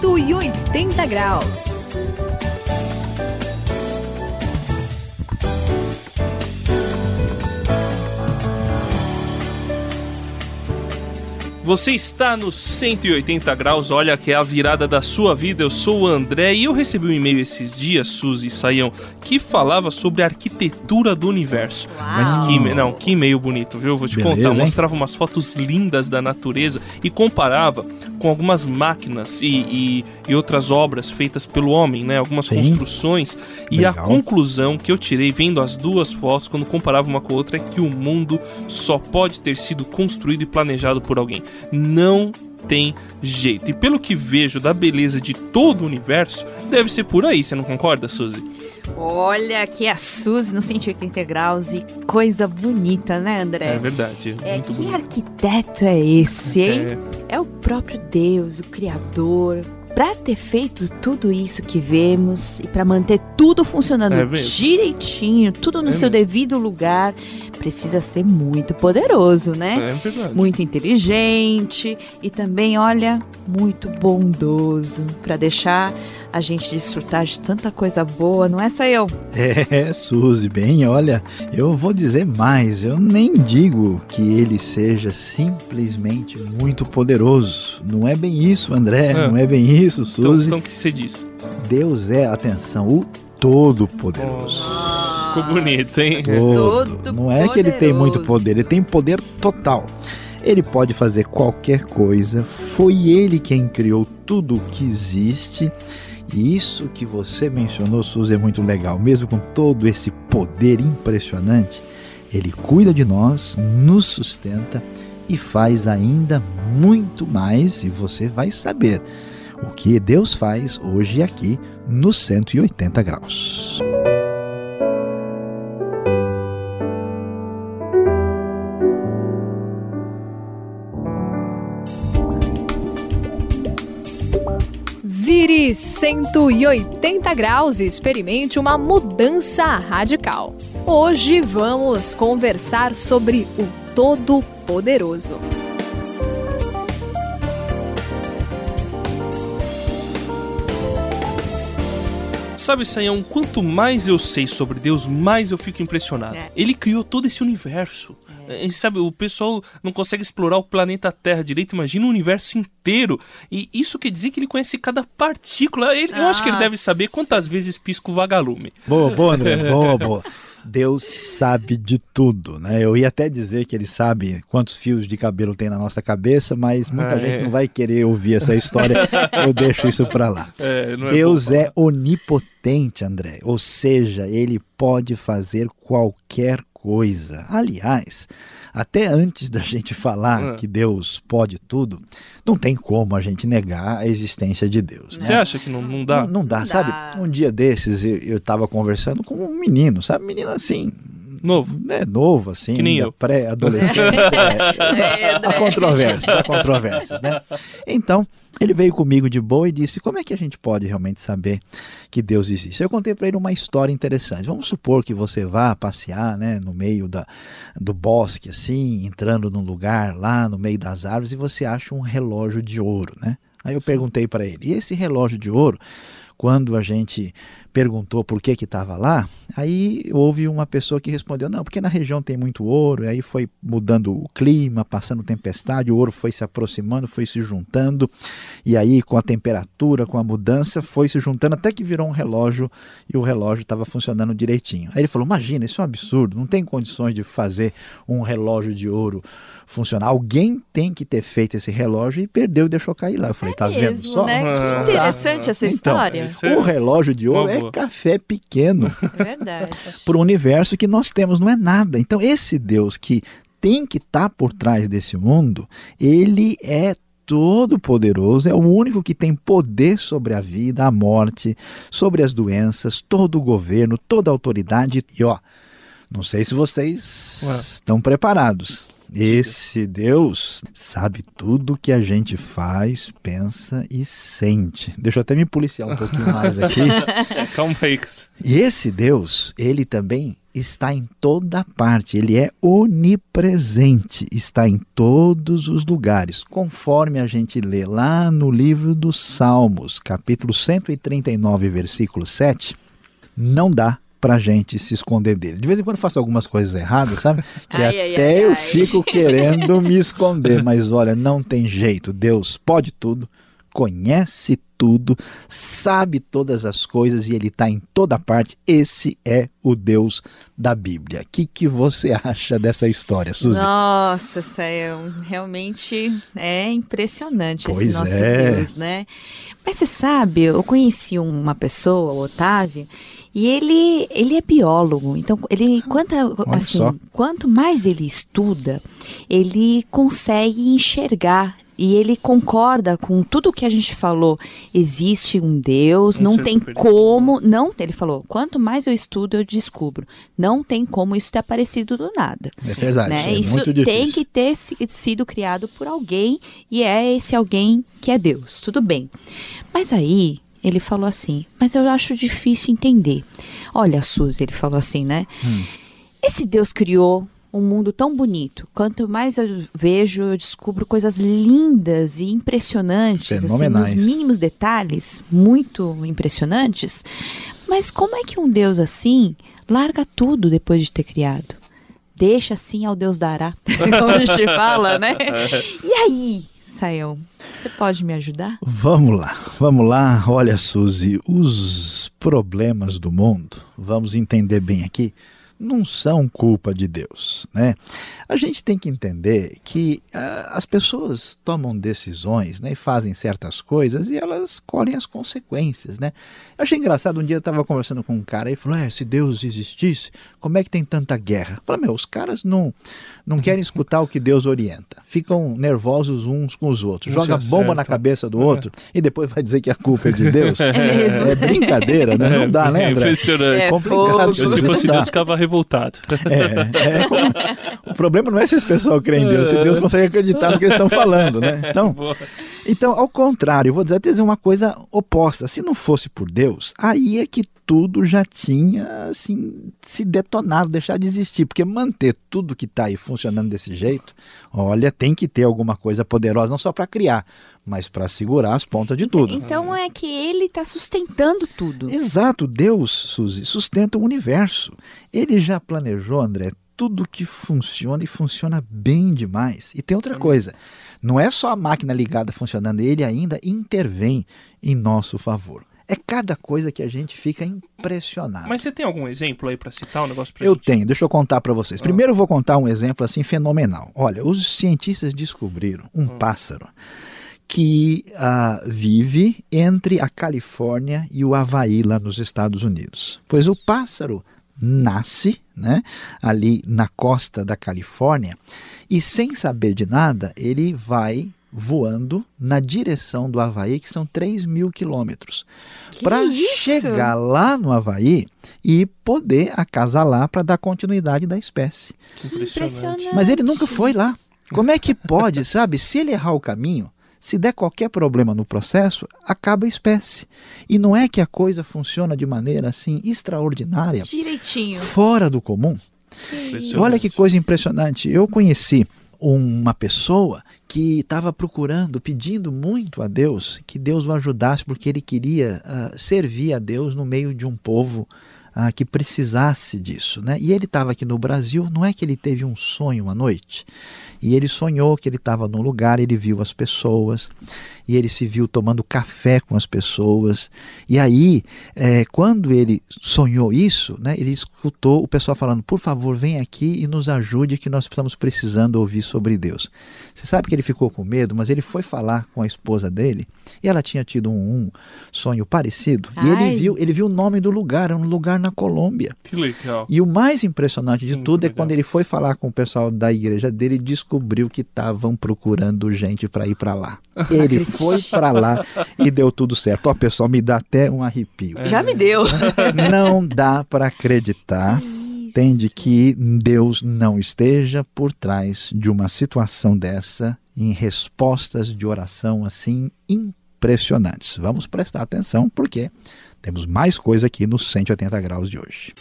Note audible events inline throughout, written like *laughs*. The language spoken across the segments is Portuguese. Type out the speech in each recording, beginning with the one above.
180 graus. Você está no 180 graus, olha que é a virada da sua vida. Eu sou o André e eu recebi um e-mail esses dias, Suzy e Saião, que falava sobre a arquitetura do universo. Uau. Mas que, não, que e-mail bonito, viu? Vou te Beleza, contar. Hein? Mostrava umas fotos lindas da natureza e comparava com algumas máquinas e, e, e outras obras feitas pelo homem, né? Algumas Sim. construções. E Legal. a conclusão que eu tirei vendo as duas fotos, quando comparava uma com a outra, é que o mundo só pode ter sido construído e planejado por alguém. Não tem jeito. E pelo que vejo da beleza de todo o universo, deve ser por aí, você não concorda, Suzy? Olha, é a Suzy no 180 graus e coisa bonita, né, André? É verdade. É, muito que bonito. arquiteto é esse, hein? É. é o próprio Deus, o Criador, para ter feito tudo isso que vemos e para manter tudo funcionando é direitinho, tudo no é seu mesmo. devido lugar, precisa ser muito poderoso, né? É verdade. Muito inteligente e também, olha, muito bondoso para deixar a gente desfrutar de tanta coisa boa, não é, eu? É, Suzy, bem, olha, eu vou dizer mais, eu nem digo que ele seja simplesmente muito poderoso. Não é bem isso, André, é. não é bem isso, Suzy. Então, então o que você diz? Deus é, atenção, o Todo-Poderoso. Ficou bonito, hein? Todo. Todo Não é que ele tem muito poder, ele tem poder total. Ele pode fazer qualquer coisa. Foi ele quem criou tudo o que existe. E isso que você mencionou, Suzy, é muito legal. Mesmo com todo esse poder impressionante, ele cuida de nós, nos sustenta e faz ainda muito mais. E você vai saber o que Deus faz hoje aqui no 180 graus. Vire 180 graus e experimente uma mudança radical. Hoje vamos conversar sobre o Todo-Poderoso. Sabe, Sayão, quanto mais eu sei sobre Deus, mais eu fico impressionado. É. Ele criou todo esse universo. É. Sabe, o pessoal não consegue explorar o planeta Terra direito, imagina o universo inteiro. E isso quer dizer que ele conhece cada partícula. Ele, eu acho que ele deve saber quantas vezes pisca o vagalume. Boa, boa, André, *laughs* boa, boa. Deus sabe de tudo, né? Eu ia até dizer que ele sabe quantos fios de cabelo tem na nossa cabeça, mas muita ah, gente é. não vai querer ouvir essa história. *laughs* Eu deixo isso para lá. É, é Deus é, é onipotente, André. Ou seja, ele pode fazer qualquer coisa. Aliás, até antes da gente falar ah. que Deus pode tudo, não tem como a gente negar a existência de Deus. Você né? acha que não, não dá? Não, não dá, não sabe? Dá. Um dia desses eu estava conversando com um menino, sabe? Menino assim, Novo. É novo, assim, que nem eu. pré-adolescente. *laughs* é, é, há controvérsias, há controvérsias, né? Então, ele veio comigo de boa e disse: Como é que a gente pode realmente saber que Deus existe? Eu contei para ele uma história interessante. Vamos supor que você vá passear né, no meio da, do bosque, assim, entrando num lugar lá no meio das árvores e você acha um relógio de ouro, né? Aí eu perguntei para ele: E esse relógio de ouro? quando a gente perguntou por que que estava lá, aí houve uma pessoa que respondeu, não, porque na região tem muito ouro, e aí foi mudando o clima, passando tempestade, o ouro foi se aproximando, foi se juntando, e aí com a temperatura, com a mudança, foi se juntando até que virou um relógio e o relógio estava funcionando direitinho. Aí ele falou, imagina, isso é um absurdo, não tem condições de fazer um relógio de ouro funcionar. Alguém tem que ter feito esse relógio e perdeu e deixou cair lá. Eu falei, é tá mesmo, vendo só? Né? Que interessante essa então, história. O relógio de ouro é café pequeno. *laughs* É verdade. Para o universo que nós temos, não é nada. Então, esse Deus que tem que estar tá por trás desse mundo, ele é todo poderoso, é o único que tem poder sobre a vida, a morte, sobre as doenças, todo o governo, toda a autoridade. E ó, não sei se vocês Ué. estão preparados. Esse Deus sabe tudo que a gente faz, pensa e sente. Deixa eu até me policiar um pouquinho mais *laughs* aqui. *laughs* Calma aí. E esse Deus, ele também está em toda parte, ele é onipresente, está em todos os lugares, conforme a gente lê lá no livro dos Salmos, capítulo 139, versículo 7. Não dá para gente se esconder dele. De vez em quando faço algumas coisas erradas, sabe? *laughs* Que ai, até ai, eu ai. fico *laughs* querendo me esconder, mas olha, não tem jeito. Deus pode tudo, conhece tudo, sabe todas as coisas e ele está em toda parte. Esse é o Deus da Bíblia. O que, que você *laughs* acha dessa história, Suzy? Nossa, Sael, realmente é impressionante pois esse nosso é. Deus, né? Mas você sabe, eu conheci uma pessoa, o Otávio, e ele, ele é biólogo, então ele quanto, assim, quanto mais ele estuda, ele consegue enxergar e ele concorda com tudo que a gente falou. Existe um Deus, não tem como, não, ele falou, quanto mais eu estudo, eu descubro. Não tem como isso ter aparecido do nada. É verdade, né? é isso tem que ter sido criado por alguém e é esse alguém que é Deus. Tudo bem. Mas aí ele falou assim: Mas eu acho difícil entender. Olha, Suzy, ele falou assim, né? Hum. Esse Deus criou um mundo tão bonito. Quanto mais eu vejo, eu descubro coisas lindas e impressionantes, assim, nos mínimos detalhes, muito impressionantes. Mas como é que um Deus assim larga tudo depois de ter criado? Deixa assim ao Deus dará, *laughs* como a gente fala, né? *laughs* E aí, Sayão, você pode me ajudar? Vamos lá, vamos lá. Olha, Suzy, os problemas do mundo, vamos entender bem aqui não são culpa de Deus. Né? A gente tem que entender que uh, as pessoas tomam decisões né, e fazem certas coisas e elas colhem as consequências. Né? Eu achei engraçado, um dia eu estava conversando com um cara e falou: é, se Deus existisse, como é que tem tanta guerra? Eu falei, meu, os caras não, não *laughs* querem escutar o que Deus orienta, ficam nervosos uns com os outros, joga é bomba na cabeça do outro é. *laughs* e depois vai dizer que a culpa é de Deus. *laughs* É, mesmo. é brincadeira, né? Não dá, né, André? É impressionante. É complicado. Eu, se fosse Deus, ficava revoltado. É, é como... o problema não é se esse pessoal crê em Deus, se Deus consegue acreditar no que eles estão falando, né? *laughs* Então, então ao contrário, eu vou dizer, dizer uma coisa oposta. Se não fosse por Deus, aí é que tudo já tinha assim se detonado, deixar de existir, porque manter tudo que está aí funcionando desse jeito, olha, tem que ter alguma coisa poderosa não só para criar, mas para segurar as pontas de tudo. Então é que ele está sustentando tudo. Exato, Deus, Suzy, sustenta o universo. Ele já planejou, André, tudo que funciona e funciona bem demais. E tem outra coisa, não é só a máquina ligada funcionando, ele ainda intervém em nosso favor. É cada coisa que a gente fica impressionado. Mas você tem algum exemplo aí para citar um negócio pra Eu gente? tenho, deixa eu contar para vocês. Primeiro eu vou contar um exemplo assim fenomenal. Olha, os cientistas descobriram um hum. pássaro que uh, vive entre a Califórnia e o Havaí, lá nos Estados Unidos. Pois o pássaro nasce né, ali na costa da Califórnia e, sem saber de nada, ele vai voando na direção do Havaí, que são 3 mil quilômetros. Para chegar lá no Havaí e poder acasalar para dar continuidade da espécie. Impressionante. Mas ele nunca foi lá. Como é que pode, sabe? Se ele errar o caminho, se der qualquer problema no processo, acaba a espécie. E não é que a coisa funciona de maneira assim extraordinária, direitinho, fora do comum. Que Olha que coisa impressionante. Eu conheci uma pessoa que estava procurando, pedindo muito a Deus que Deus o ajudasse, porque ele queria uh, servir a Deus no meio de um povo uh, que precisasse disso. Né? E ele estava aqui no Brasil, não é que ele teve um sonho uma noite, e ele sonhou que ele estava num lugar, ele viu as pessoas, e ele se viu tomando café com as pessoas. E aí, é, quando ele sonhou isso, né, ele escutou o pessoal falando: por favor, vem aqui e nos ajude, que nós estamos precisando ouvir sobre Deus. Você sabe que ele ficou com medo, mas ele foi falar com a esposa dele e ela tinha tido um, um sonho parecido. Ai. E ele viu, ele viu o nome do lugar, era um lugar na Colômbia. Que legal. E o mais impressionante de Muito tudo é legal. quando ele foi falar com o pessoal da igreja dele, descobriu que estavam procurando gente para ir para lá. *laughs* Ele foi para lá e deu tudo certo. Ó, pessoal, me dá até um arrepio. Já me deu. *laughs* Não dá para acreditar entende que Deus não esteja por trás de uma situação dessa em respostas de oração assim impressionantes. Vamos prestar atenção porque temos mais coisa aqui no 180 graus de hoje.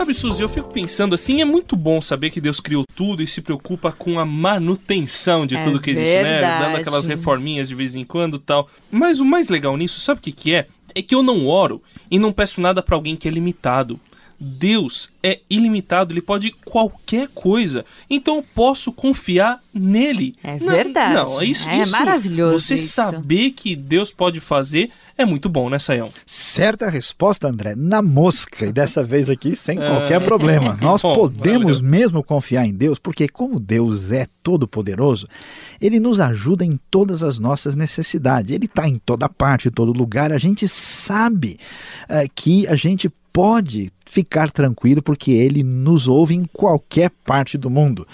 Sabe, Suzy, eu fico pensando assim, é muito bom saber que Deus criou tudo e se preocupa com a manutenção de é tudo que existe, né? verdade. né? Dando aquelas reforminhas de vez em quando tal. Mas o mais legal nisso, sabe o que, que é? É que eu não oro e não peço nada para alguém que é limitado. Deus é ilimitado, ele pode qualquer coisa. Então eu posso confiar nele. É verdade. Não, não é isso. É isso, maravilhoso. Você isso. saber que Deus pode fazer é muito bom, né, Sayão? Certa resposta, André, na mosca, e dessa vez aqui sem é... qualquer problema. *laughs* Nós bom, podemos mesmo confiar em Deus, porque como Deus é todo-poderoso, ele nos ajuda em todas as nossas necessidades. Ele está em toda parte, em todo lugar. A gente sabe uh, que a gente pode ficar tranquilo porque ele nos ouve em qualquer parte do mundo.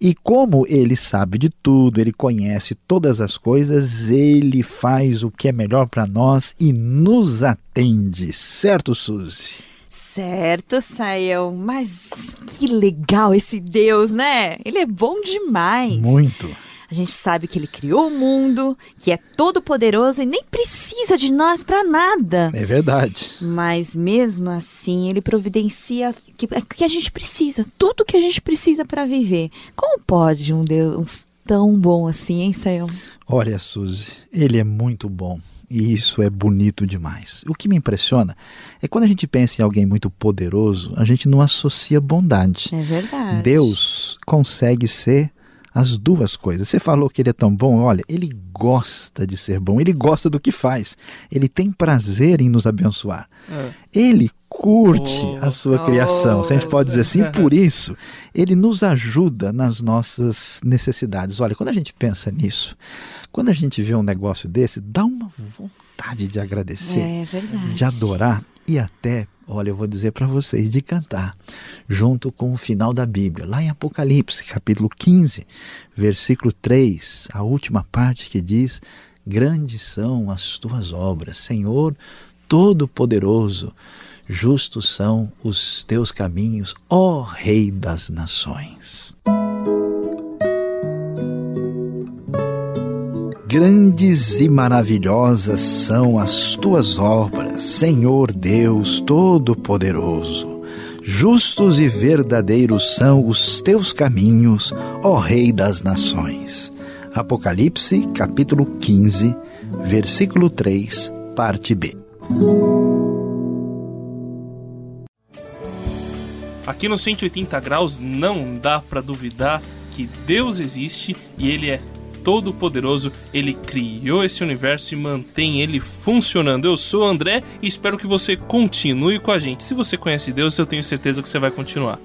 E como ele sabe de tudo, ele conhece todas as coisas, ele faz o que é melhor para nós e nos atende. Certo, Suzy? Certo, Sael. Mas que legal esse Deus, né? Ele é bom demais. Muito. A gente sabe que ele criou o mundo, que é todo poderoso e nem precisa de nós para nada. É verdade. Mas mesmo assim, ele providencia que, que a gente precisa, tudo que a gente precisa para viver. Como pode um Deus tão bom assim, hein, Sayão? Olha, Suzy, ele é muito bom. E isso é bonito demais. O que me impressiona é quando a gente pensa em alguém muito poderoso, a gente não associa bondade. É verdade. Deus consegue ser as duas coisas. Você falou que ele é tão bom, olha, ele gosta de ser bom, ele gosta do que faz, ele tem prazer em nos abençoar. É. Ele curte oh, a sua oh, criação, se a gente pode dizer assim, por isso ele nos ajuda nas nossas necessidades. Olha, quando a gente pensa nisso, quando a gente vê um negócio desse, dá uma vontade de agradecer, é de adorar e até olha, eu vou dizer para vocês, de cantar, junto com o final da Bíblia, lá em Apocalipse, capítulo 15, versículo 3, a última parte que diz: Grandes são as tuas obras, Senhor Todo-Poderoso, justos são os teus caminhos, ó Rei das Nações. Grandes e maravilhosas são as tuas obras, Senhor Deus Todo-Poderoso. Justos e verdadeiros são os teus caminhos, ó Rei das Nações. Apocalipse, capítulo 15, versículo 3, parte B. Aqui no 180 graus não dá para duvidar que Deus existe e ele é Todo-Poderoso, ele criou esse universo e mantém ele funcionando. Eu sou o André e espero que você continue com a gente. Se você conhece Deus, eu tenho certeza que você vai continuar.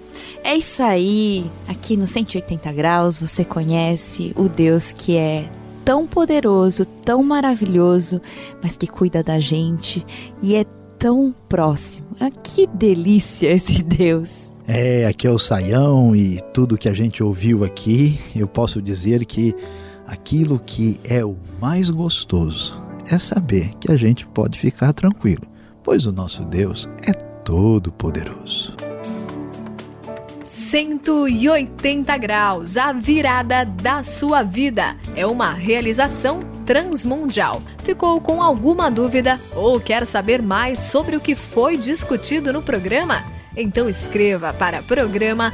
É isso aí. Aqui no 180 graus você conhece o Deus que é tão poderoso, tão maravilhoso, mas que cuida da gente e é tão próximo. Ah, que delícia esse *laughs* Deus! É, aqui é o Saião e tudo que a gente ouviu aqui, eu posso dizer que Aquilo que é o mais gostoso é saber que a gente pode ficar tranquilo, pois o nosso Deus é todo poderoso. 180 graus, a virada da sua vida. É uma realização transmundial. Ficou com alguma dúvida ou quer saber mais sobre o que foi discutido no programa? Então escreva para programa